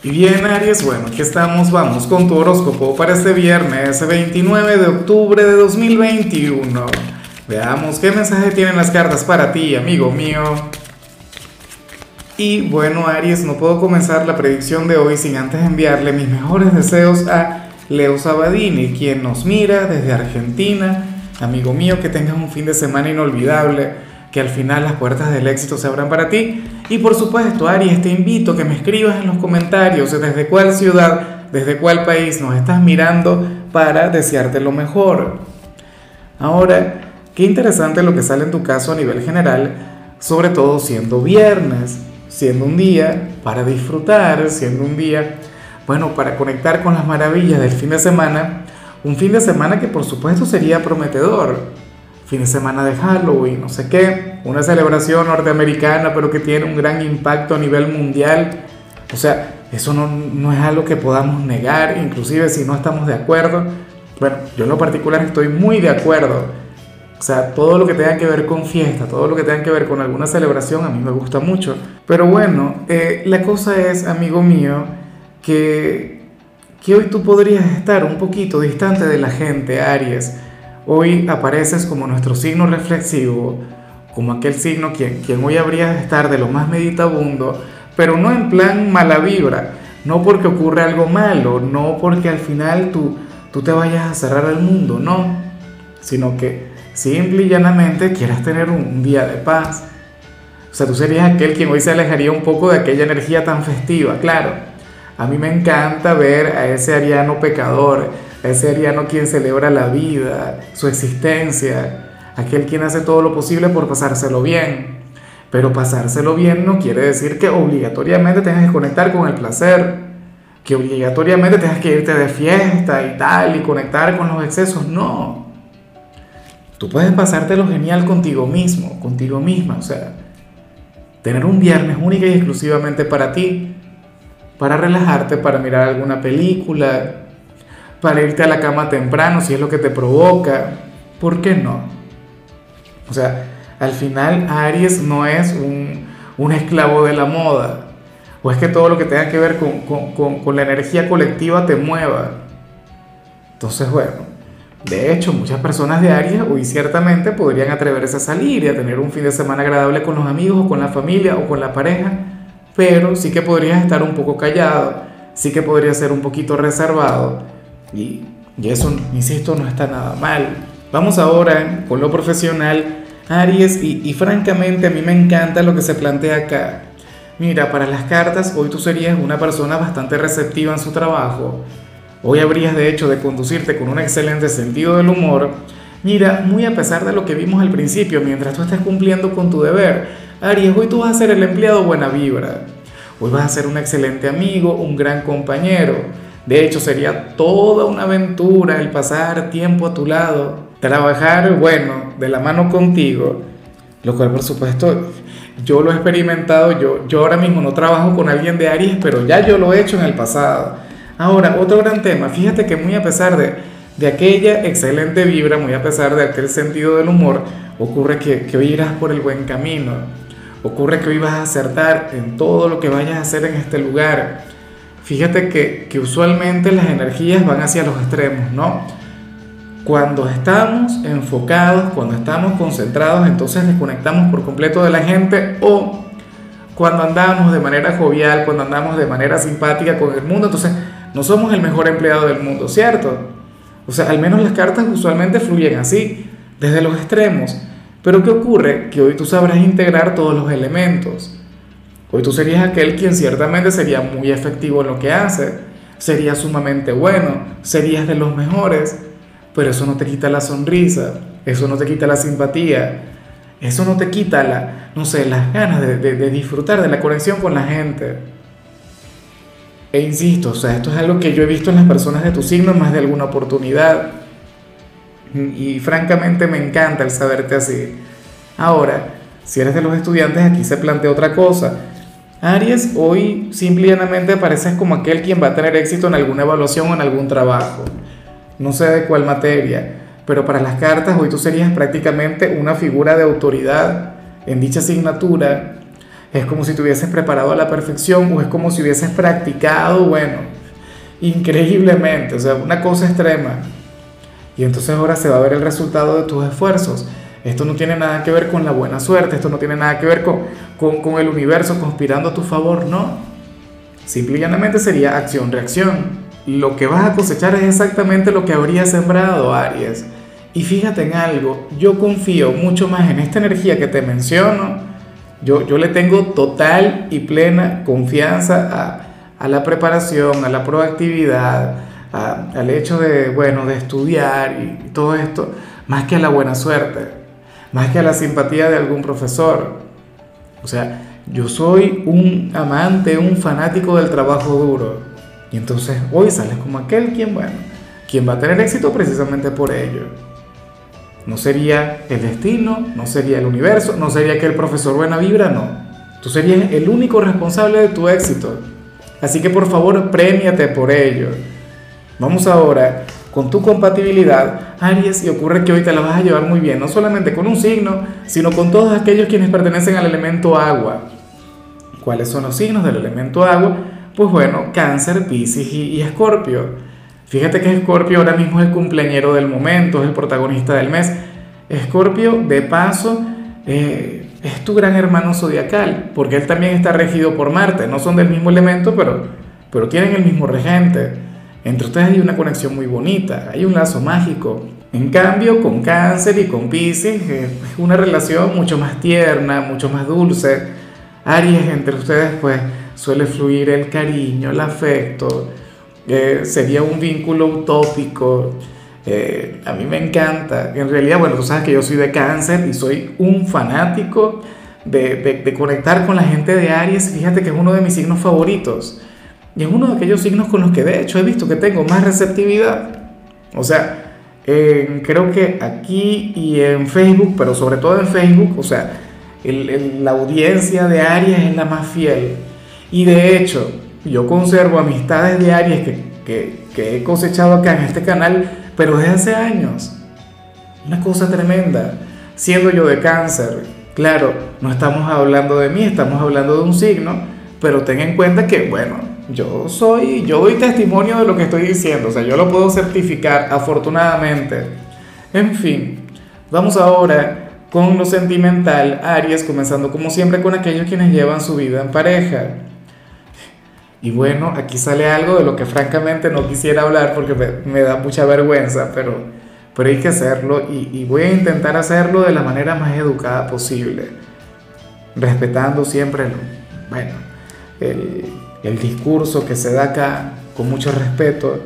Y bien, Aries, bueno, aquí estamos, vamos con tu horóscopo para este viernes 29 de octubre de 2021. Veamos qué mensaje tienen las cartas para ti, amigo mío. Y bueno, Aries, no puedo comenzar la predicción de hoy sin antes enviarle mis mejores deseos a Leo Sabadini, quien nos mira desde Argentina. Amigo mío, que tengas un fin de semana inolvidable que al final las puertas del éxito se abran para ti. Y por supuesto, Aries, te invito a que me escribas en los comentarios desde cuál ciudad, desde cuál país nos estás mirando para desearte lo mejor. Ahora, qué interesante lo que sale en tu caso a nivel general, sobre todo siendo viernes, siendo un día para disfrutar, siendo un día, bueno, para conectar con las maravillas del fin de semana, un fin de semana que por supuesto sería prometedor fin de semana de Halloween, no sé qué, una celebración norteamericana, pero que tiene un gran impacto a nivel mundial. O sea, eso no, no, es algo que podamos negar, inclusive si no estamos de acuerdo. Bueno, yo en lo particular estoy muy de acuerdo. O sea, todo lo que tenga que ver con fiesta, todo lo que tenga que ver con alguna celebración, a mí me gusta mucho. Pero bueno, eh, la cosa es, amigo mío, que, que hoy tú podrías estar un poquito distante de la gente, Aries Hoy apareces como nuestro signo reflexivo, como aquel signo quien, quien hoy habría de estar de lo más meditabundo, pero no en plan mala vibra, no porque ocurre algo malo, no porque al final tú, tú te vayas a cerrar al mundo, no, sino que simple y llanamente quieras tener un día de paz. O sea, tú serías aquel quien hoy se alejaría un poco de aquella energía tan festiva, claro. A mí me encanta ver a ese ariano pecador, ese ariano quien celebra la vida, su existencia, aquel quien hace todo lo posible por pasárselo bien. Pero pasárselo bien no quiere decir que obligatoriamente tengas que conectar con el placer, que obligatoriamente tengas que irte de fiesta y tal y conectar con los excesos, no. Tú puedes pasártelo genial contigo mismo, contigo misma, o sea, tener un viernes única y exclusivamente para ti, para relajarte, para mirar alguna película, para irte a la cama temprano si es lo que te provoca. ¿Por qué no? O sea, al final Aries no es un, un esclavo de la moda. O es que todo lo que tenga que ver con, con, con, la energía colectiva te mueva. Entonces, bueno, de hecho, muchas personas de Aries hoy ciertamente podrían atreverse a salir y a tener un fin de semana agradable con los amigos o con la familia o con la pareja, pero sí que podrías estar un poco callado, sí que podrías ser un poquito reservado y, eso, insisto, no está nada mal. Vamos ahora con lo profesional, Aries, y, y francamente a mí me encanta lo que se plantea acá. Mira, para las cartas, hoy tú serías una persona bastante receptiva en su trabajo. Hoy habrías de hecho de conducirte con un excelente sentido del humor. Mira, muy a pesar de lo que vimos al principio, mientras tú estés cumpliendo con tu deber, Aries, hoy tú vas a ser el empleado buena vibra. Hoy vas a ser un excelente amigo, un gran compañero. De hecho, sería toda una aventura el pasar tiempo a tu lado, trabajar, bueno, de la mano contigo, lo cual por supuesto yo lo he experimentado, yo, yo ahora mismo no trabajo con alguien de Aries, pero ya yo lo he hecho en el pasado. Ahora, otro gran tema, fíjate que muy a pesar de, de aquella excelente vibra, muy a pesar de aquel sentido del humor, ocurre que, que hoy irás por el buen camino, ocurre que hoy vas a acertar en todo lo que vayas a hacer en este lugar Fíjate que, usualmente las energías van hacia los extremos, ¿no? Cuando estamos enfocados, cuando estamos concentrados, entonces desconectamos por completo de la gente o cuando andamos de manera jovial, cuando andamos de manera simpática con el mundo, entonces no somos el mejor empleado del mundo, ¿cierto? O sea, al menos las cartas usualmente fluyen así, desde los extremos. Pero ¿qué ocurre? Que hoy tú sabrás integrar todos los elementos. Hoy tú serías aquel quien ciertamente sería muy efectivo en lo que hace, sería sumamente bueno, serías de los mejores, pero eso no te quita la sonrisa, eso no te quita la simpatía, eso no te quita la, no sé, las ganas de, de disfrutar de la conexión con la gente. E insisto, o sea, esto es algo que yo he visto en las personas de tu signo más de alguna oportunidad. Y francamente me encanta el saberte así. Ahora, si eres de los estudiantes, aquí se plantea otra cosa. Aries, hoy simplemente apareces como aquel quien va a tener éxito en alguna evaluación o en algún trabajo. No sé de cuál materia, pero para las cartas hoy tú serías prácticamente una figura de autoridad en dicha asignatura. Es como si te hubieses preparado a la perfección o es como si hubieses practicado, bueno, increíblemente, o sea, una cosa extrema. Y entonces ahora se va a ver el resultado de tus esfuerzos. Esto no tiene nada que ver con la buena suerte, esto no tiene nada que ver con, con, el universo conspirando a tu favor, no. Simple y llanamente sería acción-reacción. Lo que vas a cosechar es exactamente lo que habrías sembrado, Aries. Y fíjate en algo, yo confío mucho más en esta energía que te menciono. Yo, yo le tengo total y plena confianza a, a la preparación, a la proactividad, al hecho de, bueno, de estudiar y todo esto, más que a la buena suerte, más que a la simpatía de algún profesor. O sea, yo soy un amante, un fanático del trabajo duro. Y entonces hoy sales como aquel quien, bueno, quien va a tener éxito precisamente por ello. No sería el destino, no sería el universo, no sería que el profesor buena vibra, no. Tú serías el único responsable de tu éxito. Así que por favor, premiate por ello. Vamos ahora con tu compatibilidad, Aries, y ocurre que hoy te la vas a llevar muy bien, no solamente con un signo, sino con todos aquellos quienes pertenecen al elemento agua. ¿Cuáles son los signos del elemento agua? Pues bueno, cáncer, piscis y, escorpio. Fíjate que Escorpio ahora mismo es el cumpleañero del momento, es el protagonista del mes. Escorpio, de paso, eh, es tu gran hermano zodiacal, porque él también está regido por Marte. No son del mismo elemento, pero, pero tienen el mismo regente. Entre ustedes hay una conexión muy bonita, hay un lazo mágico. En cambio, con Cáncer y con Pisces eh, es una relación mucho más tierna, mucho más dulce. Aries, entre ustedes, pues suele fluir el cariño, el afecto. Eh, sería un vínculo utópico. Eh, a mí me encanta. En realidad, bueno, tú sabes que yo soy de cáncer y soy un fanático de, conectar con la gente de Aries. Fíjate que es uno de mis signos favoritos. Y es uno de aquellos signos con los que de hecho he visto que tengo más receptividad. O sea, creo que aquí y en Facebook, pero sobre todo en Facebook, o sea, la audiencia de Aries es la más fiel. Y de hecho, yo conservo amistades de Aries que, que, que he cosechado acá en este canal pero desde hace años. Una cosa tremenda. Siendo yo de cáncer, claro, no estamos hablando de mí, estamos hablando de un signo, pero ten en cuenta que, bueno, yo soy, yo doy testimonio de lo que estoy diciendo, o sea, yo lo puedo certificar, afortunadamente. En fin, vamos ahora con lo sentimental, Aries, comenzando como siempre con aquellos quienes llevan su vida en pareja. Y bueno, aquí sale algo de lo que francamente no quisiera hablar porque me, da mucha vergüenza, pero, pero hay que hacerlo y, voy a intentar hacerlo de la manera más educada posible, respetando siempre bueno, el, el discurso que se da acá con mucho respeto.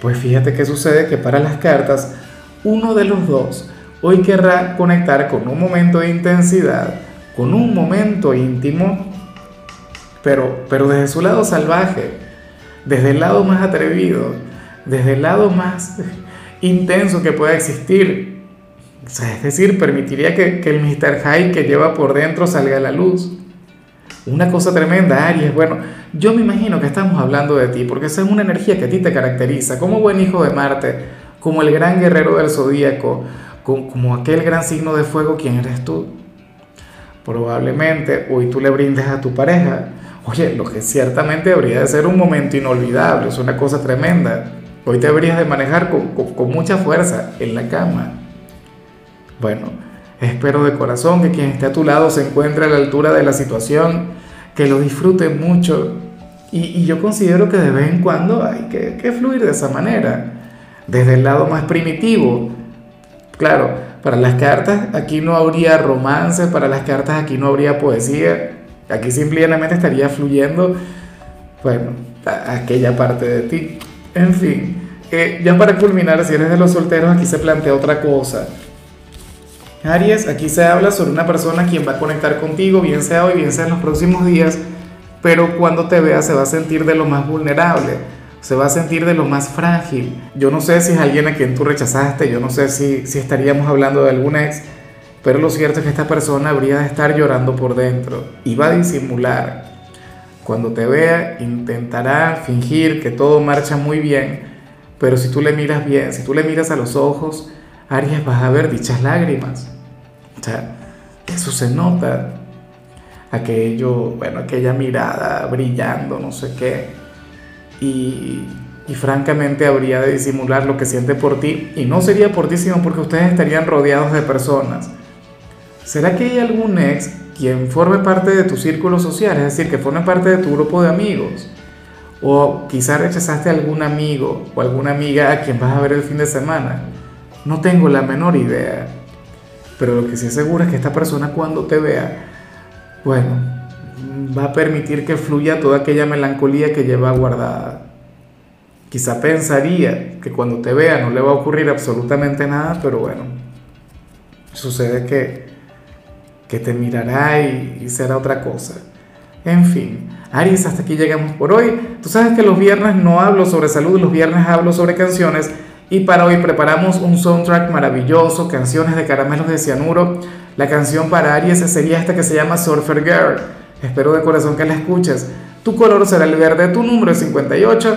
Pues fíjate que sucede que para las cartas, uno de los dos hoy querrá conectar con un momento de intensidad, con un momento íntimo pero, pero desde su lado salvaje, desde el lado más atrevido, desde el lado más intenso que pueda existir. es decir, permitiría que, que el Mr. Hyde que lleva por dentro salga a la luz. Una cosa tremenda, Aries. Bueno, yo me imagino que estamos hablando de ti, porque esa es una energía que a ti te caracteriza, como buen hijo de Marte, como el gran guerrero del zodíaco, como, aquel gran signo de fuego, quien eres tú. Probablemente hoy tú le brindes a tu pareja Oye, lo que ciertamente debería de ser un momento inolvidable, es una cosa tremenda. Hoy te deberías de manejar con, mucha fuerza en la cama. Bueno, espero de corazón que quien esté a tu lado se encuentre a la altura de la situación, que lo disfrute mucho. Y, yo considero que de vez en cuando hay que, que fluir de esa manera, desde el lado más primitivo. Claro, para las cartas aquí no habría romance, para las cartas aquí no habría poesía, Aquí simplemente estaría fluyendo, bueno, aquella parte de ti. En fin, eh, ya para culminar, si eres de los solteros, aquí se plantea otra cosa. Aries, aquí se habla sobre una persona quien va a conectar contigo, bien sea hoy, bien sea en los próximos días, pero cuando te vea se va a sentir de lo más vulnerable, se va a sentir de lo más frágil. Yo no sé si es alguien a quien tú rechazaste, yo no sé si, si estaríamos hablando de algún ex, pero lo cierto es que esta persona habría de estar llorando por dentro y va a disimular. Cuando te vea, intentará fingir que todo marcha muy bien, pero si tú le miras bien, si tú le miras a los ojos, Aries vas a ver dichas lágrimas. O sea, eso se nota. aquello, bueno, aquella mirada brillando, no sé qué. Y, y francamente habría de disimular lo que siente por ti. Y no sería por ti, sino porque ustedes estarían rodeados de personas. ¿Será que hay algún ex quien forme parte de tu círculo social? Es decir, que forme parte de tu grupo de amigos. O quizás rechazaste a algún amigo o alguna amiga a quien vas a ver el fin de semana. No tengo la menor idea. Pero lo que sí seguro es que esta persona cuando te vea, bueno, va a permitir que fluya toda aquella melancolía que lleva guardada. Quizá pensaría que cuando te vea no le va a ocurrir absolutamente nada, pero bueno, sucede que, que te mirará y, será otra cosa. En fin, Aries, hasta aquí llegamos por hoy. Tú sabes que los viernes no hablo sobre salud, los viernes hablo sobre canciones. Y para hoy preparamos un soundtrack maravilloso, canciones de caramelos de cianuro. La canción para Aries sería esta que se llama Surfer Girl. Espero de corazón que la escuches. Tu color será el verde, tu número es 58.